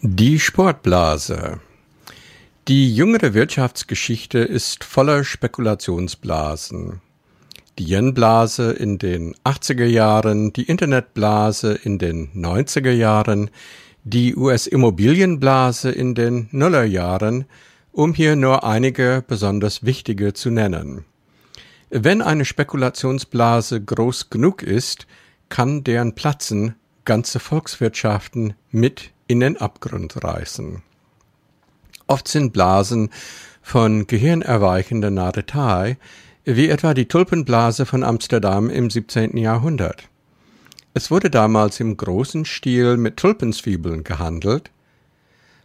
Die Sportblase. Die jüngere Wirtschaftsgeschichte ist voller Spekulationsblasen. Die Yen-Blase in den 80er Jahren, die Internetblase in den 90er Jahren, die US-Immobilienblase in den Nullerjahren, um hier nur einige besonders wichtige zu nennen. Wenn eine Spekulationsblase groß genug ist, kann deren Platzen ganze Volkswirtschaften mit in den Abgrund reißen. Oft sind Blasen von gehirnerweichender Narretei, wie etwa die Tulpenblase von Amsterdam im 17. Jahrhundert. Es wurde damals im großen Stil mit Tulpenzwiebeln gehandelt,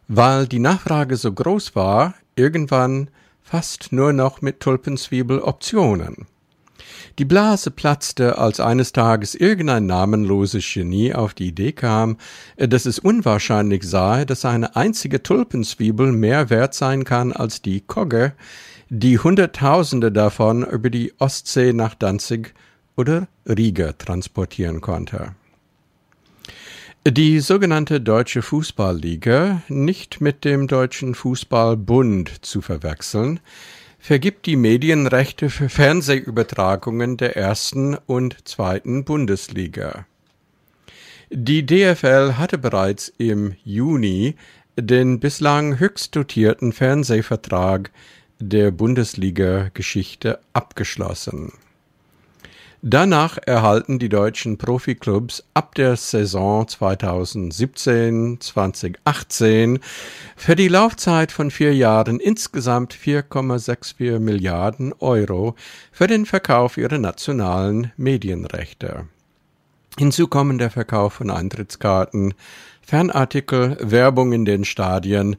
weil die Nachfrage so groß war, irgendwann fast nur noch mit Tulpenzwiebeloptionen. Die Blase platzte, als eines Tages irgendein namenloses Genie auf die Idee kam, dass es unwahrscheinlich sei, dass eine einzige Tulpenzwiebel mehr wert sein kann als die Kogge, die Hunderttausende davon über die Ostsee nach Danzig oder Riga transportieren konnte. Die sogenannte Deutsche Fußballliga, nicht mit dem Deutschen Fußballbund zu verwechseln, vergibt die Medienrechte für Fernsehübertragungen der ersten und zweiten Bundesliga. Die DFL hatte bereits im Juni den bislang höchst dotierten Fernsehvertrag der Bundesliga-Geschichte abgeschlossen. Danach erhalten die deutschen Profiklubs ab der Saison 2017-2018 für die Laufzeit von vier Jahren insgesamt 4,64 Milliarden Euro für den Verkauf ihrer nationalen Medienrechte. Hinzu kommen der Verkauf von Eintrittskarten, Fanartikel, Werbung in den Stadien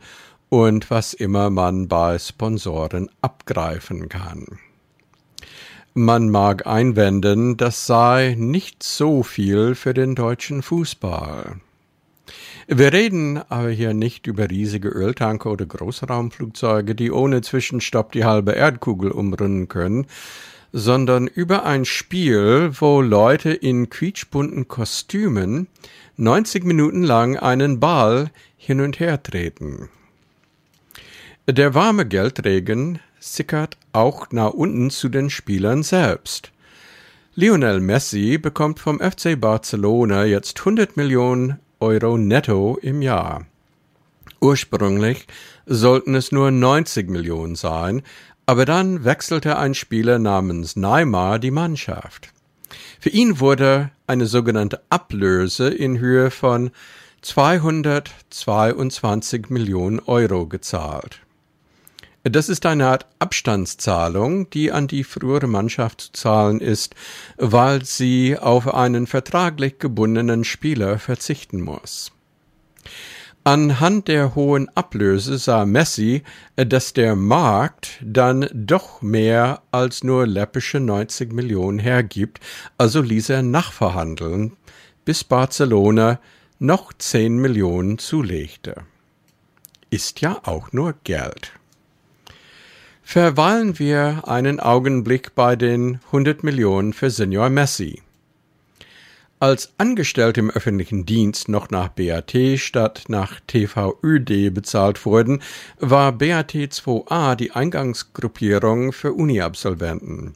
und was immer man bei Sponsoren abgreifen kann. Man mag einwenden, das sei nicht so viel für den deutschen Fußball. Wir reden aber hier nicht über riesige Öltanker oder Großraumflugzeuge, die ohne Zwischenstopp die halbe Erdkugel umrunden können, sondern über ein Spiel, wo Leute in quietschbunten Kostümen 90 Minuten lang einen Ball hin und her treten. Der warme Geldregen sickert auch nach unten zu den Spielern selbst. Lionel Messi bekommt vom FC Barcelona jetzt 100 Millionen Euro netto im Jahr. Ursprünglich sollten es nur 90 Millionen sein, aber dann wechselte ein Spieler namens Neymar die Mannschaft. Für ihn wurde eine sogenannte Ablöse in Höhe von 222 Millionen Euro gezahlt. Das ist eine Art Abstandszahlung, die an die frühere Mannschaft zu zahlen ist, weil sie auf einen vertraglich gebundenen Spieler verzichten muss. Anhand der hohen Ablöse sah Messi, dass der Markt dann doch mehr als nur läppische 90 Millionen hergibt, also ließ er nachverhandeln, bis Barcelona noch 10 Millionen zulegte. Ist ja auch nur Geld. Verweilen wir einen Augenblick bei den 100 Millionen für Senior Messi. Als Angestellte im öffentlichen Dienst noch nach BAT statt nach TVÖD bezahlt wurden, war BAT 2a die Eingangsgruppierung für Uni-Absolventen.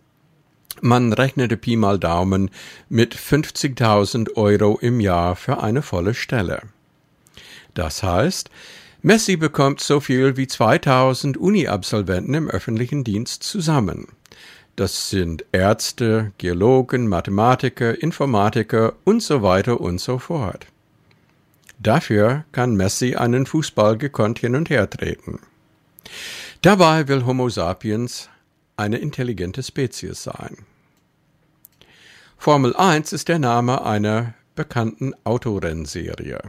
Man rechnete Pi mal Daumen mit 50.000 Euro im Jahr für eine volle Stelle. Das heißt, Messi bekommt so viel wie 2000 Uni-Absolventen im öffentlichen Dienst zusammen. Das sind Ärzte, Geologen, Mathematiker, Informatiker und so weiter und so fort. Dafür kann Messi einen Fußball gekonnt hin und her treten. Dabei will Homo sapiens eine intelligente Spezies sein. Formel 1 ist der Name einer bekannten Autorennserie.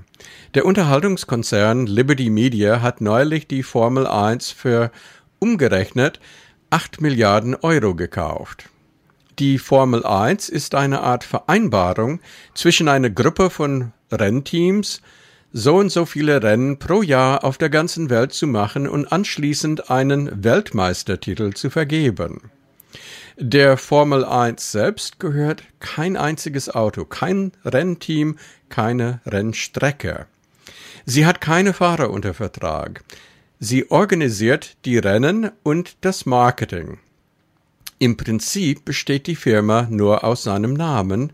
Der Unterhaltungskonzern Liberty Media hat neulich die Formel 1 für umgerechnet 8 Milliarden Euro gekauft. Die Formel 1 ist eine Art Vereinbarung zwischen einer Gruppe von Rennteams, so und so viele Rennen pro Jahr auf der ganzen Welt zu machen und anschließend einen Weltmeistertitel zu vergeben. Der Formel 1 selbst gehört kein einziges Auto, kein Rennteam, keine Rennstrecke. Sie hat keine Fahrer unter Vertrag. Sie organisiert die Rennen und das Marketing. Im Prinzip besteht die Firma nur aus seinem Namen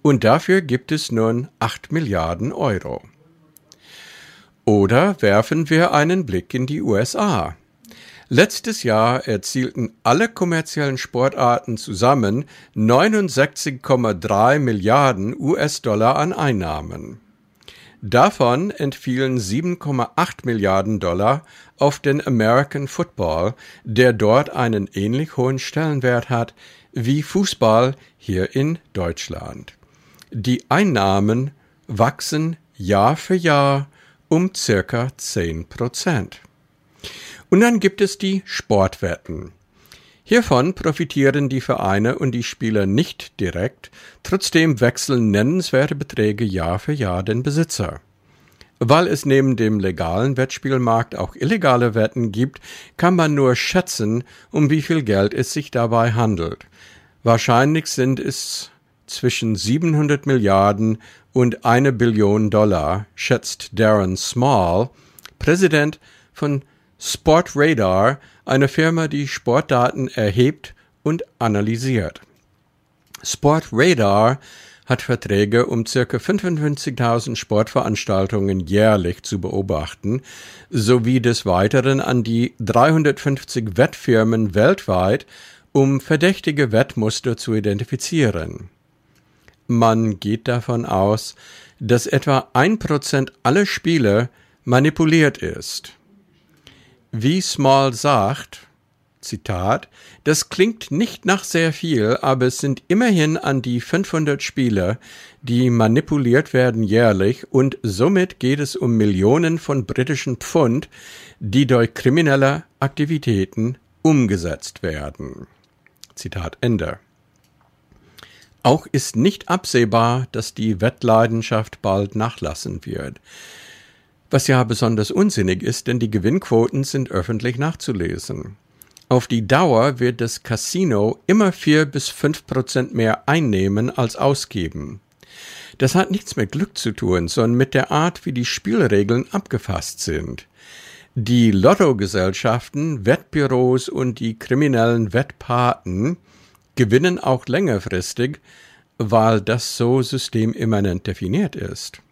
und dafür gibt es nun 8 Milliarden Euro. Oder werfen wir einen Blick in die USA. Letztes Jahr erzielten alle kommerziellen Sportarten zusammen 69,3 Milliarden US-Dollar an Einnahmen. Davon entfielen 7,8 Milliarden Dollar auf den American Football, der dort einen ähnlich hohen Stellenwert hat wie Fußball hier in Deutschland. Die Einnahmen wachsen Jahr für Jahr um circa 10 Prozent. Und dann gibt es die Sportwetten. Hiervon profitieren die Vereine und die Spieler nicht direkt, trotzdem wechseln nennenswerte Beträge Jahr für Jahr den Besitzer. Weil es neben dem legalen Wettspielmarkt auch illegale Wetten gibt, kann man nur schätzen, um wie viel Geld es sich dabei handelt. Wahrscheinlich sind es zwischen 700 Milliarden und eine Billion Dollar, schätzt Darren Small, Präsident von Sportradar, eine Firma, die Sportdaten erhebt und analysiert. Sportradar hat Verträge, um ca. 55.000 Sportveranstaltungen jährlich zu beobachten, sowie des Weiteren an die 350 Wettfirmen weltweit, um verdächtige Wettmuster zu identifizieren. Man geht davon aus, dass etwa ein Prozent aller Spiele manipuliert ist. Wie Small sagt, Zitat, das klingt nicht nach sehr viel, aber es sind immerhin an die 500 Spiele, die manipuliert werden jährlich und somit geht es um Millionen von britischen Pfund, die durch kriminelle Aktivitäten umgesetzt werden. Zitat Ende. Auch ist nicht absehbar, dass die Wettleidenschaft bald nachlassen wird was ja besonders unsinnig ist, denn die Gewinnquoten sind öffentlich nachzulesen. Auf die Dauer wird das Casino immer vier bis fünf Prozent mehr einnehmen als ausgeben. Das hat nichts mit Glück zu tun, sondern mit der Art, wie die Spielregeln abgefasst sind. Die Lottogesellschaften, Wettbüros und die kriminellen Wettpaten gewinnen auch längerfristig, weil das so systemimmanent definiert ist.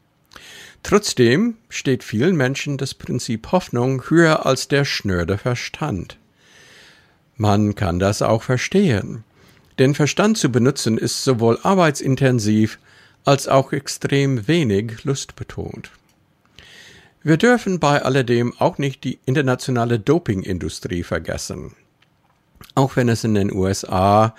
Trotzdem steht vielen Menschen das Prinzip Hoffnung höher als der schnöde Verstand. Man kann das auch verstehen. Den Verstand zu benutzen ist sowohl arbeitsintensiv als auch extrem wenig lustbetont. Wir dürfen bei alledem auch nicht die internationale Dopingindustrie vergessen. Auch wenn es in den USA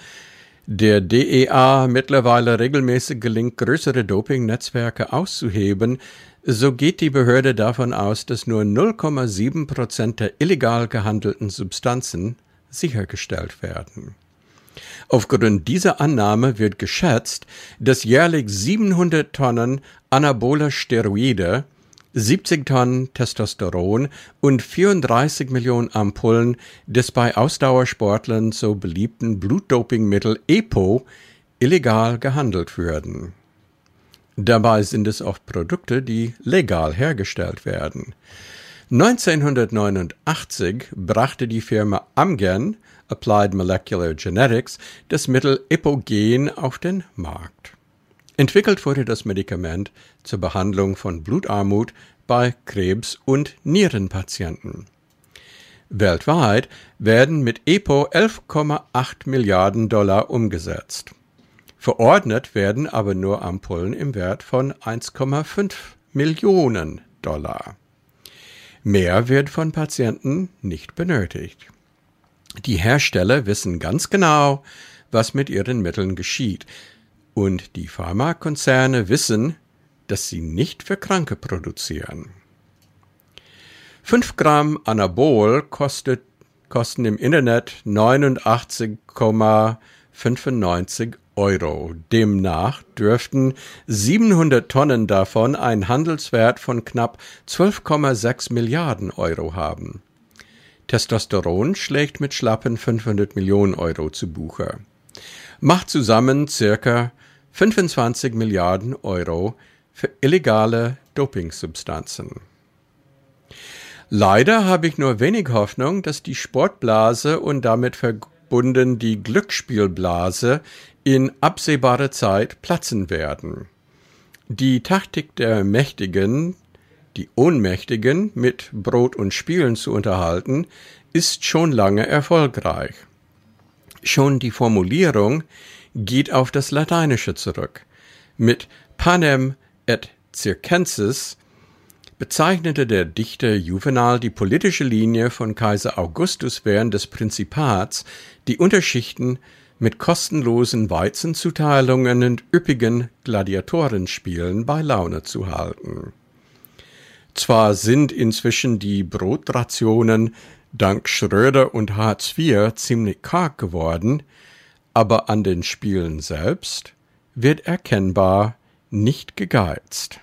der DEA mittlerweile regelmäßig gelingt, größere Dopingnetzwerke auszuheben, so geht die Behörde davon aus, dass nur 0,7 Prozent der illegal gehandelten Substanzen sichergestellt werden. Aufgrund dieser Annahme wird geschätzt, dass jährlich 700 Tonnen anaboler Steroide, 70 Tonnen Testosteron und 34 Millionen Ampullen des bei Ausdauersportlern so beliebten Blutdopingmittel EPO illegal gehandelt würden. Dabei sind es oft Produkte, die legal hergestellt werden. 1989 brachte die Firma Amgen Applied Molecular Genetics das Mittel Epogen auf den Markt. Entwickelt wurde das Medikament zur Behandlung von Blutarmut bei Krebs- und Nierenpatienten. Weltweit werden mit EPO 11,8 Milliarden Dollar umgesetzt. Verordnet werden aber nur Ampullen im Wert von 1,5 Millionen Dollar. Mehr wird von Patienten nicht benötigt. Die Hersteller wissen ganz genau, was mit ihren Mitteln geschieht. Und die Pharmakonzerne wissen, dass sie nicht für Kranke produzieren. 5 Gramm Anabol kostet, kosten im Internet 89,95 Euro. Demnach dürften 700 Tonnen davon einen Handelswert von knapp 12,6 Milliarden Euro haben. Testosteron schlägt mit schlappen 500 Millionen Euro zu Buche. Macht zusammen circa 25 Milliarden Euro für illegale Dopingsubstanzen. Leider habe ich nur wenig Hoffnung, dass die Sportblase und damit verbunden die Glücksspielblase in absehbarer Zeit platzen werden. Die Taktik der Mächtigen, die Ohnmächtigen mit Brot und Spielen zu unterhalten, ist schon lange erfolgreich. Schon die Formulierung geht auf das Lateinische zurück. Mit panem et circenses bezeichnete der Dichter Juvenal die politische Linie von Kaiser Augustus während des Prinzipats, die Unterschichten mit kostenlosen Weizenzuteilungen und üppigen Gladiatorenspielen bei Laune zu halten. Zwar sind inzwischen die Brotrationen dank Schröder und Hartz IV ziemlich karg geworden, aber an den Spielen selbst wird erkennbar nicht gegeizt.